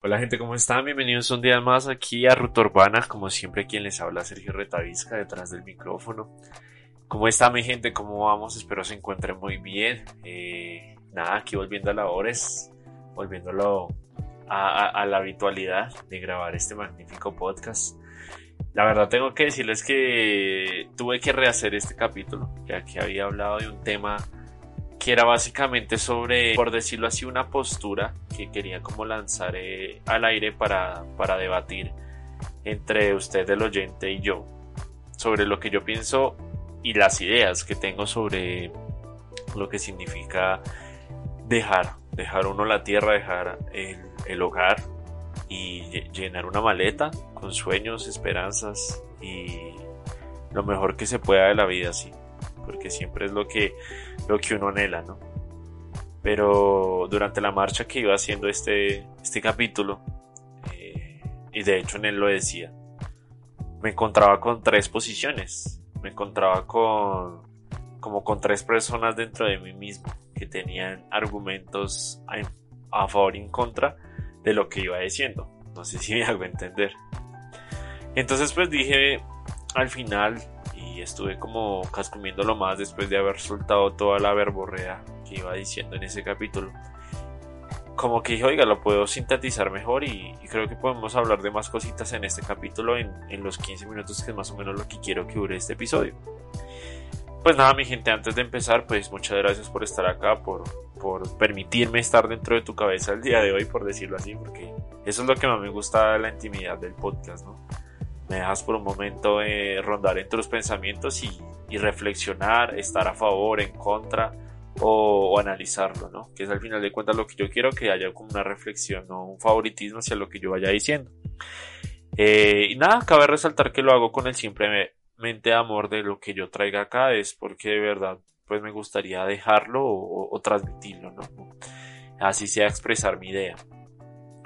Hola gente, ¿cómo están? Bienvenidos un día más aquí a Ruta Urbana. Como siempre, quien les habla Sergio Retavisca detrás del micrófono. ¿Cómo está mi gente? ¿Cómo vamos? Espero se encuentren muy bien. Eh, nada, aquí volviendo a labores, volviéndolo a, a, la habitualidad de grabar este magnífico podcast. La verdad tengo que decirles que tuve que rehacer este capítulo, ya que había hablado de un tema que era básicamente sobre, por decirlo así, una postura que quería como lanzar eh, al aire para, para debatir entre usted, el oyente, y yo, sobre lo que yo pienso y las ideas que tengo sobre lo que significa dejar, dejar uno la tierra, dejar el, el hogar y llenar una maleta con sueños, esperanzas y lo mejor que se pueda de la vida, sí, porque siempre es lo que, lo que uno anhela, ¿no? Pero durante la marcha que iba haciendo este, este capítulo, eh, y de hecho en él lo decía, me encontraba con tres posiciones, me encontraba con como con tres personas dentro de mí mismo que tenían argumentos a, a favor y en contra de lo que iba diciendo. No sé si me hago entender. Entonces pues dije al final estuve como cascomiéndolo más después de haber soltado toda la verborrea que iba diciendo en ese capítulo. Como que dije, oiga, lo puedo sintetizar mejor y, creo que podemos hablar de más cositas en este capítulo en, en los 15 minutos que es más o menos lo que quiero que dure este episodio. Pues nada, mi gente, antes de empezar, pues muchas gracias por estar acá, por, por permitirme estar dentro de tu cabeza el día de hoy, por decirlo así, porque eso es lo que más me gusta de la intimidad del podcast, ¿no? Me dejas por un momento eh, rondar entre tus pensamientos y, reflexionar, estar a favor, en contra o, analizarlo, ¿no? Que es al final de cuentas lo que yo quiero que haya como una reflexión, no un favoritismo hacia lo que yo vaya diciendo. Eh, y nada, cabe resaltar que lo hago con el simplemente amor de lo que yo traiga acá, es porque de verdad pues me gustaría dejarlo o, o transmitirlo, ¿no? Así sea expresar mi idea.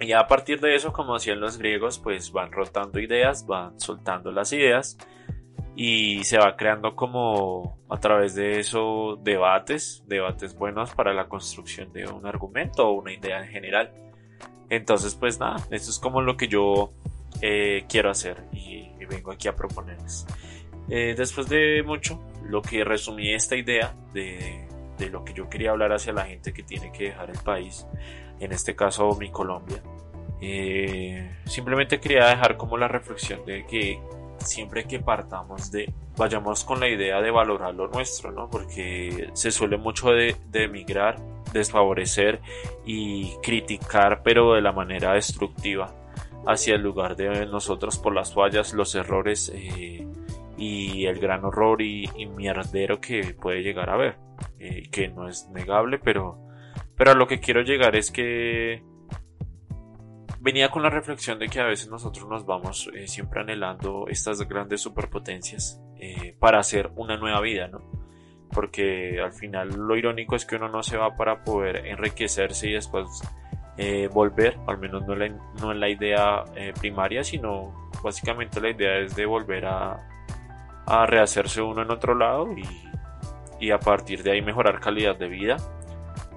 Y a partir de eso, como hacían los griegos, pues van rotando ideas, van soltando las ideas y se va creando como a través de eso debates, debates buenos para la construcción de un argumento o una idea en general. Entonces, pues nada, esto es como lo que yo eh, quiero hacer y, vengo aquí a proponerles. Eh, después de mucho, lo que resumí esta idea de, de lo que yo quería hablar hacia la gente que tiene que dejar el país, en este caso mi Colombia. Eh, simplemente quería dejar como la reflexión de que siempre que partamos de vayamos con la idea de valorar lo nuestro, ¿no? Porque se suele mucho de, emigrar, desfavorecer y criticar, pero de la manera destructiva hacia el lugar de nosotros por las fallas, los errores eh, y el gran horror y, mierdero que puede llegar a ver, eh, que no es negable, pero pero a lo que quiero llegar es que venía con la reflexión de que a veces nosotros nos vamos eh, siempre anhelando estas grandes superpotencias eh, para hacer una nueva vida, ¿no? Porque al final lo irónico es que uno no se va para poder enriquecerse y después eh, volver, al menos no, la, no en la idea primaria, sino básicamente la idea es de volver a, a rehacerse uno en otro lado y, y a partir de ahí mejorar calidad de vida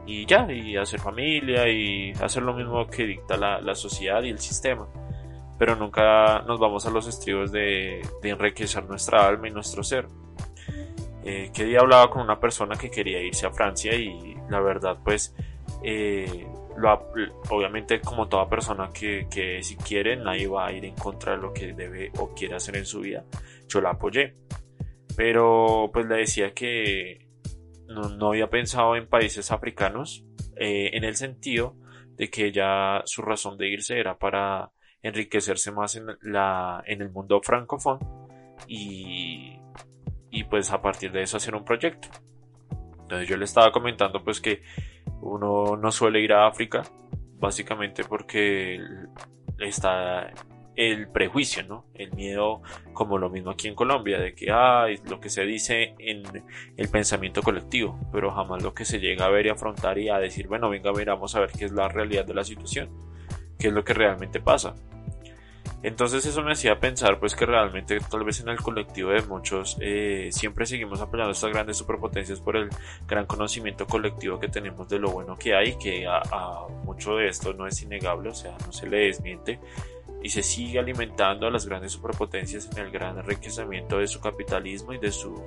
y ya, y hacer familia y hacer lo mismo que dicta la, sociedad y el sistema. Pero nunca nos vamos a los estribos de, enriquecer nuestra alma y nuestro ser. Eh, que día hablaba con una persona que quería irse a Francia y la verdad pues eh, obviamente como toda persona que, que si quiere nadie va a ir en contra de lo que debe o quiere hacer en su vida yo la apoyé pero pues le decía que no, había pensado en países africanos eh, en el sentido de que ya su razón de irse era para enriquecerse más en, la, en el mundo francófono y, y pues a partir de eso hacer un proyecto. Entonces yo le estaba comentando pues que uno no suele ir a África básicamente porque está el prejuicio, ¿no? El miedo, como lo mismo aquí en Colombia, de que hay lo que se dice en el pensamiento colectivo, pero jamás lo que se llega a ver y afrontar y a decir, bueno, venga, vamos a ver qué es la realidad de la situación, qué es lo que realmente pasa. Entonces eso me hacía pensar pues que realmente tal vez en el colectivo de muchos eh, siempre seguimos apoyando estas grandes superpotencias por el gran conocimiento colectivo que tenemos de lo bueno que hay, que a, a mucho de esto no es innegable, o sea, no se le desmiente y se sigue alimentando a las grandes superpotencias en el gran enriquecimiento de su capitalismo y de su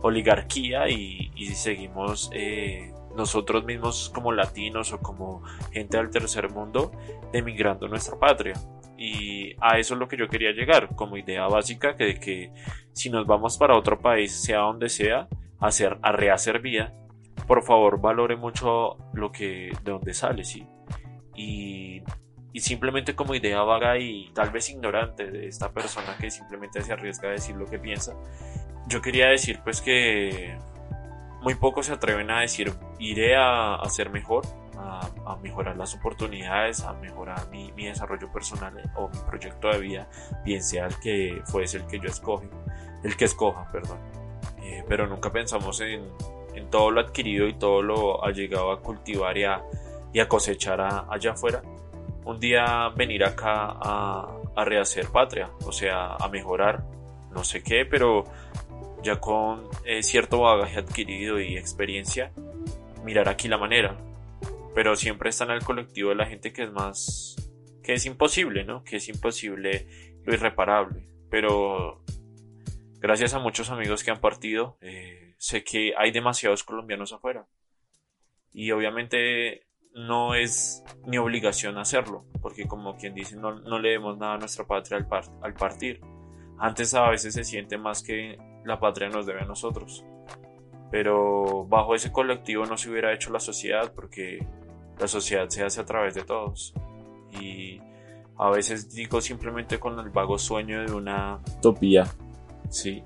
oligarquía y, seguimos eh, nosotros mismos como latinos o como gente del tercer mundo emigrando nuestra patria. Y a eso es lo que yo quería llegar, como idea básica, que de que si nos vamos para otro país, sea donde sea, a, hacer, a rehacer vida, por favor valore mucho lo que de donde sale, ¿sí? Y y simplemente como idea vaga y tal vez ignorante de esta persona que simplemente se arriesga a decir lo que piensa, yo quería decir pues que muy pocos se atreven a decir iré a, hacer mejor, a, mejorar las oportunidades, a mejorar mi, desarrollo personal o mi proyecto de vida, bien sea el que fuese el que yo escoge, el que escoja, perdón. Eh, pero nunca pensamos en, en, todo lo adquirido y todo lo ha llegado a cultivar y a, y a cosechar allá afuera un día venir acá a, rehacer patria, o sea, a mejorar, no sé qué, pero ya con eh, cierto bagaje adquirido y experiencia, mirar aquí la manera. Pero siempre está en el colectivo de la gente que es más, que es imposible, ¿no? Que es imposible lo irreparable. Pero gracias a muchos amigos que han partido, eh, sé que hay demasiados colombianos afuera. Y obviamente no es ni obligación hacerlo, porque como quien dice, no, no le demos nada a nuestra patria al, al partir. Antes a veces se siente más que la patria nos debe a nosotros. Pero bajo ese colectivo no se hubiera hecho la sociedad, porque la sociedad se hace a través de todos. Y a veces digo simplemente con el vago sueño de una utopía, ¿sí?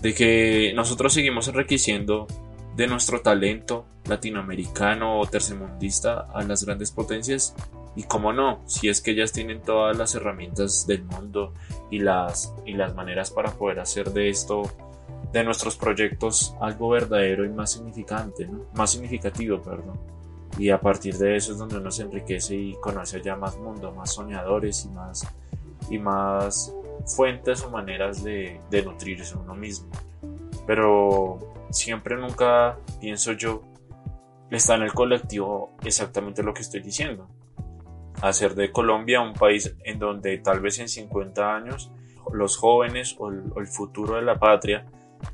De que nosotros seguimos enriqueciendo de nuestro talento latinoamericano o tercermundista a las grandes potencias y cómo no, si es que ellas tienen todas las herramientas del mundo y las, y las maneras para poder hacer de esto, de nuestros proyectos, algo verdadero y más significante, más significativo, perdón. Y a partir de eso es donde uno se enriquece y conoce ya más mundo, más soñadores y más, y más fuentes o maneras de, de nutrirse uno mismo. Pero siempre nunca pienso yo está en el colectivo exactamente lo que estoy diciendo. Hacer de Colombia un país en donde tal vez en 50 años los jóvenes o el, futuro de la patria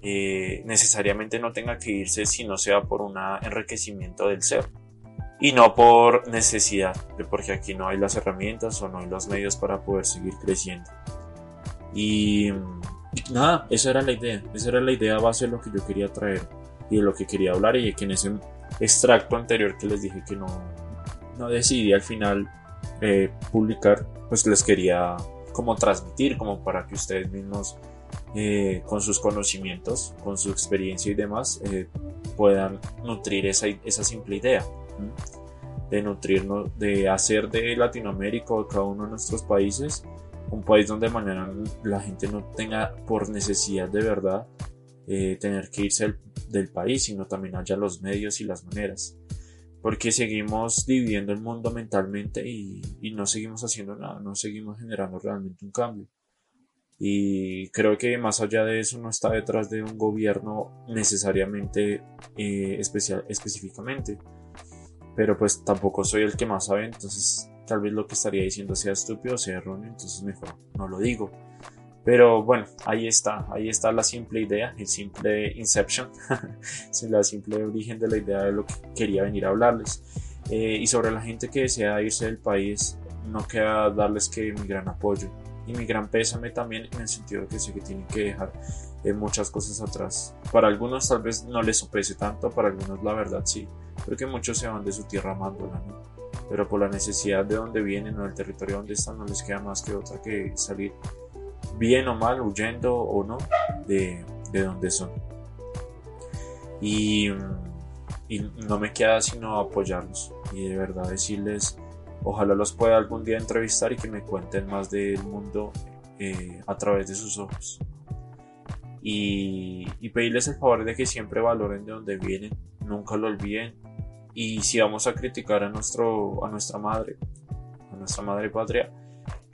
eh, necesariamente no tenga que irse si no sea por un enriquecimiento del ser y no por necesidad, de porque aquí no hay las herramientas o no hay los medios para poder seguir creciendo. Y nada, esa era la idea, esa era la idea base de lo que yo quería traer y de lo que quería hablar y que en ese extracto anterior que les dije que no, no decidí al final eh, publicar, pues les quería como transmitir, como para que ustedes mismos eh, con sus conocimientos, con su experiencia y demás, eh, puedan nutrir esa, esa simple idea. De nutrirnos, de hacer de Latinoamérica o de cada uno de nuestros países un país donde mañana la gente no tenga por necesidad de verdad eh, tener que irse del, país, sino también haya los medios y las maneras. Porque seguimos dividiendo el mundo mentalmente y, no seguimos haciendo nada, no seguimos generando realmente un cambio. Y creo que más allá de eso no está detrás de un gobierno necesariamente eh, especial, específicamente. Pero pues tampoco soy el que más sabe, entonces tal vez lo que estaría diciendo sea estúpido sea erróneo, entonces mejor no lo digo. Pero bueno, ahí está, ahí está la simple idea, el simple inception, la simple origen de la idea de lo que quería venir a hablarles. Eh, y sobre la gente que desea irse del país, no queda darles que mi gran apoyo y mi gran pésame también en el sentido de que sé que tienen que dejar eh, muchas cosas atrás. Para algunos tal vez no les sopese tanto, para algunos la verdad sí, porque muchos se van de su tierra amándola, ¿no? pero por la necesidad de donde vienen o del territorio donde están no les queda más que otra que salir bien o mal, huyendo o no de, de donde son. Y, y, no me queda sino apoyarlos y de verdad decirles Ojalá los pueda algún día entrevistar y que me cuenten más del mundo eh, a través de sus ojos. Y, y, pedirles el favor de que siempre valoren de dónde vienen, nunca lo olviden. Y si vamos a criticar a, nuestro, a nuestra madre, a nuestra madre patria,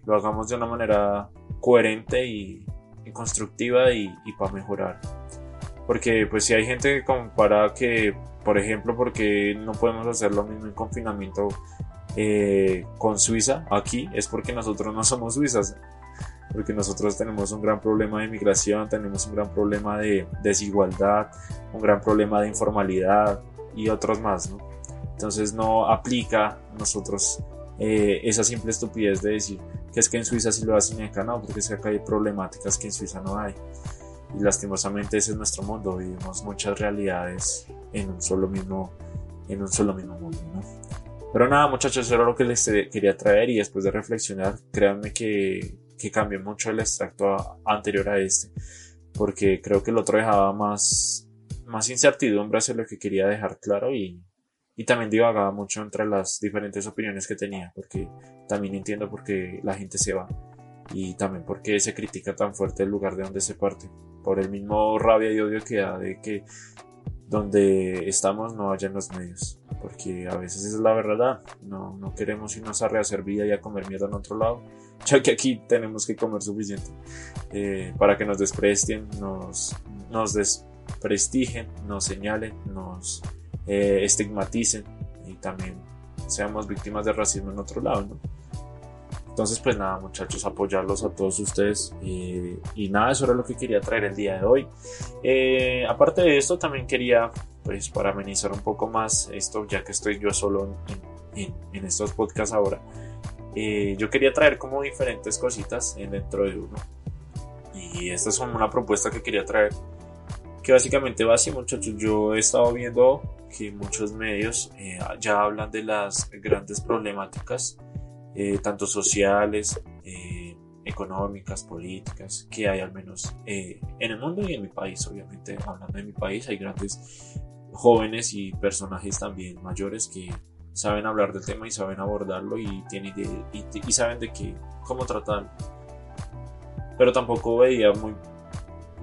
lo hagamos de una manera coherente y, constructiva y, y para mejorar. Porque pues si hay gente que compara que, por ejemplo, porque no podemos hacer lo mismo en confinamiento eh, con Suiza aquí, es porque nosotros no somos suizas porque nosotros tenemos un gran problema de migración, tenemos un gran problema de desigualdad, un gran problema de informalidad y otros más, ¿no? Entonces no aplica a nosotros eh, esa simple estupidez de decir que es que en Suiza sí lo hacen y acá no, porque es que acá hay problemáticas que en Suiza no hay. Y lastimosamente ese es nuestro mundo, vivimos muchas realidades en un solo mismo, en un solo mismo mundo, ¿no? Pero nada, muchachos, eso era lo que les quería traer y después de reflexionar, créanme que que cambió mucho el extracto anterior a este, porque creo que el otro dejaba más, más incertidumbre hacia lo que quería dejar claro y, y también divagaba mucho entre las diferentes opiniones que tenía, porque también entiendo por qué la gente se va y también por qué se critica tan fuerte el lugar de donde se parte, por el mismo rabia y odio que da de que donde estamos no haya en los medios, porque a veces es la verdad, no, no queremos irnos a rehacer vida y a comer mierda en otro lado, ya que aquí tenemos que comer suficiente. Eh, para que nos desprestien, nos, nos desprestigien, nos señalen, nos eh, estigmaticen y también seamos víctimas de racismo en otro lado, ¿no? Entonces, pues nada, muchachos, apoyarlos a todos ustedes. y nada, eso era lo que quería traer el día de hoy. Eh, aparte de esto, también quería, pues, para amenizar un poco más esto, ya que estoy yo solo en, estos podcasts ahora, eh, yo quería traer como diferentes cositas dentro de uno. Y esta es una propuesta que quería traer. Que básicamente va así, muchachos. Yo he estado viendo que muchos medios eh, ya hablan de las grandes problemáticas eh, tanto sociales, eh, económicas, políticas, que hay al menos eh, en el mundo y en mi país. Obviamente, hablando de mi país, hay grandes jóvenes y personajes también mayores que saben hablar del tema y saben abordarlo y, tienen y, saben de qué, cómo tratarlo. Pero tampoco veía muy,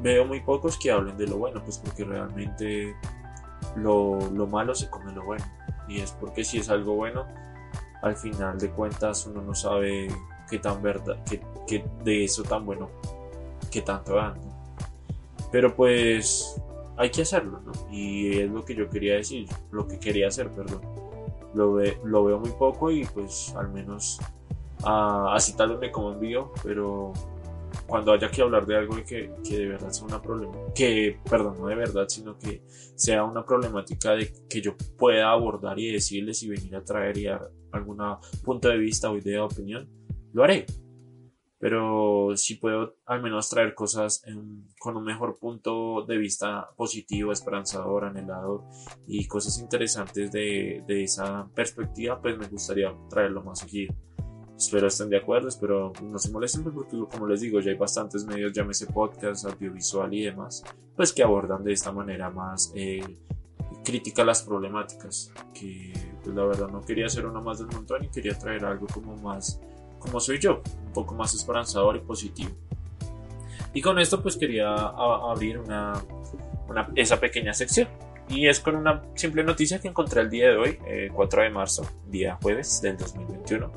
veo muy pocos que hablen de lo bueno, pues porque realmente lo, lo malo se come lo bueno. Y es porque si es algo bueno, al final de cuentas uno no sabe qué tan verdad, qué, de eso tan bueno, qué tanto dan. Pero pues hay que hacerlo, ¿no? Y es lo que yo quería decir, lo que quería hacer, perdón. Lo, lo veo muy poco y pues al menos uh, así tal vez me como envío, pero cuando haya que hablar de algo que, que de verdad sea una problema, que, perdón, no de verdad, sino que sea una problemática de que yo pueda abordar y decirles y venir a traer y a, algún punto de vista o idea o opinión, lo haré. Pero si puedo al menos traer cosas con un mejor punto de vista positivo, esperanzador, anhelado y cosas interesantes de, de esa perspectiva, pues me gustaría traerlo más aquí. Espero estén de acuerdo, espero no se molesten pues, porque como les digo ya hay bastantes medios, llámese podcast, audiovisual y demás, pues que abordan de esta manera más eh, crítica las problemáticas que pues la verdad no quería hacer uno más del montón y quería traer algo como más, como soy yo, un poco más esperanzador y positivo. Y con esto pues quería abrir una, esa pequeña sección. Y es con una simple noticia que encontré el día de hoy, 4 eh, de marzo, día jueves del 2021,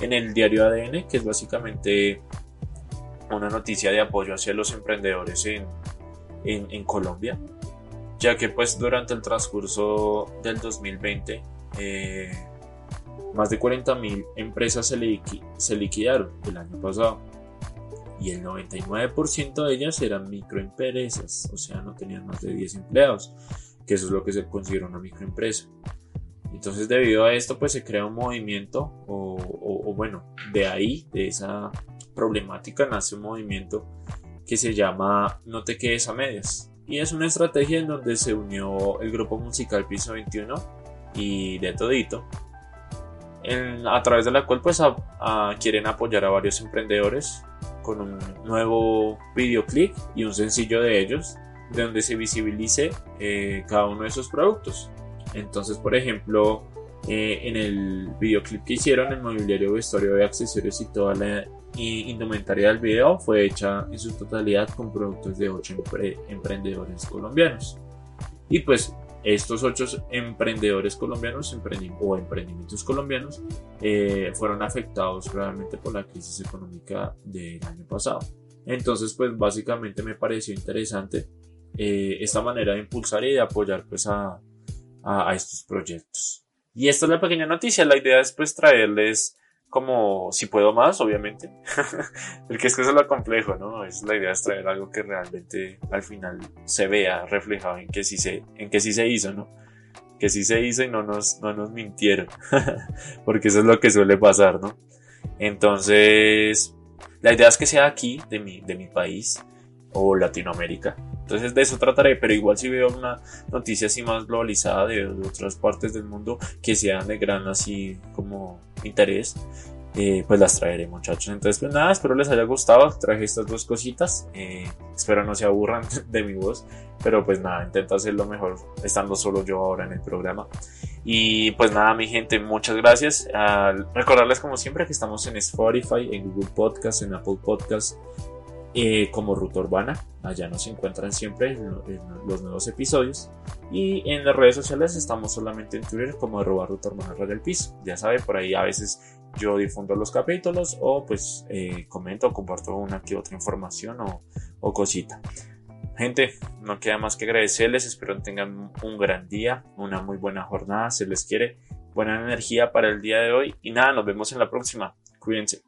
en el diario ADN, que es básicamente una noticia de apoyo hacia los emprendedores en, en, en Colombia, ya que pues durante el transcurso del 2020 eh, más de 40.000 empresas se, liquidaron el año pasado y el 99% de ellas eran microempresas, o sea, no tenían más de 10 empleados, que eso es lo que se considera una microempresa. Entonces, debido a esto, pues se crea un movimiento, o, bueno, de ahí, de esa problemática, nace un movimiento que se llama No te quedes a medias. Y es una estrategia en donde se unió el grupo musical Piso 21 y de todito, a través de la cual pues quieren apoyar a varios emprendedores con un nuevo videoclip y un sencillo de ellos donde se visibilice eh, cada uno de esos productos. Entonces, por ejemplo, Eh, en el videoclip que hicieron, el mobiliario, vestuario de accesorios y toda la indumentaria del video fue hecha en su totalidad con productos de ocho emprendedores colombianos. Y pues estos ocho emprendedores colombianos o emprendimientos colombianos eh, fueron afectados realmente por la crisis económica del año pasado. Entonces, pues básicamente me pareció interesante eh, esta manera de impulsar y de apoyar pues a, a, estos proyectos. Y esta es la pequeña noticia. La idea es pues traerles como si puedo más, obviamente. Porque es que eso es lo complejo, ¿no? Es la idea es traer algo que realmente al final se vea reflejado en que sí se, en que sí se hizo, ¿no? Que sí se hizo y no nos, no nos mintieron. Porque eso es lo que suele pasar, ¿no? Entonces, la idea es que sea aquí, de mi, de mi país, o Latinoamérica. Entonces de eso trataré, pero igual si veo una noticia así más globalizada de, otras partes del mundo que sean de gran así como interés, eh, pues las traeré muchachos. Entonces pues nada, espero les haya gustado, traje estas dos cositas, eh, espero no se aburran de mi voz, pero pues nada, intento hacerlo mejor estando solo yo ahora en el programa. Y pues nada, mi gente, muchas gracias. recordarles como siempre que estamos en Spotify, en Google Podcast, en Apple Podcast, eh, como Ruta Urbana. Allá nos encuentran siempre los nuevos episodios. Y en las redes sociales estamos solamente en Twitter como arroba Ruta Urbana del Piso. Ya sabe, por ahí a veces yo difundo los capítulos o pues eh, comento o comparto una que otra información o, o cosita. Gente, no queda más que agradecerles, espero que tengan un gran día, una muy buena jornada, se les quiere, buena energía para el día de hoy y nada, nos vemos en la próxima, cuídense.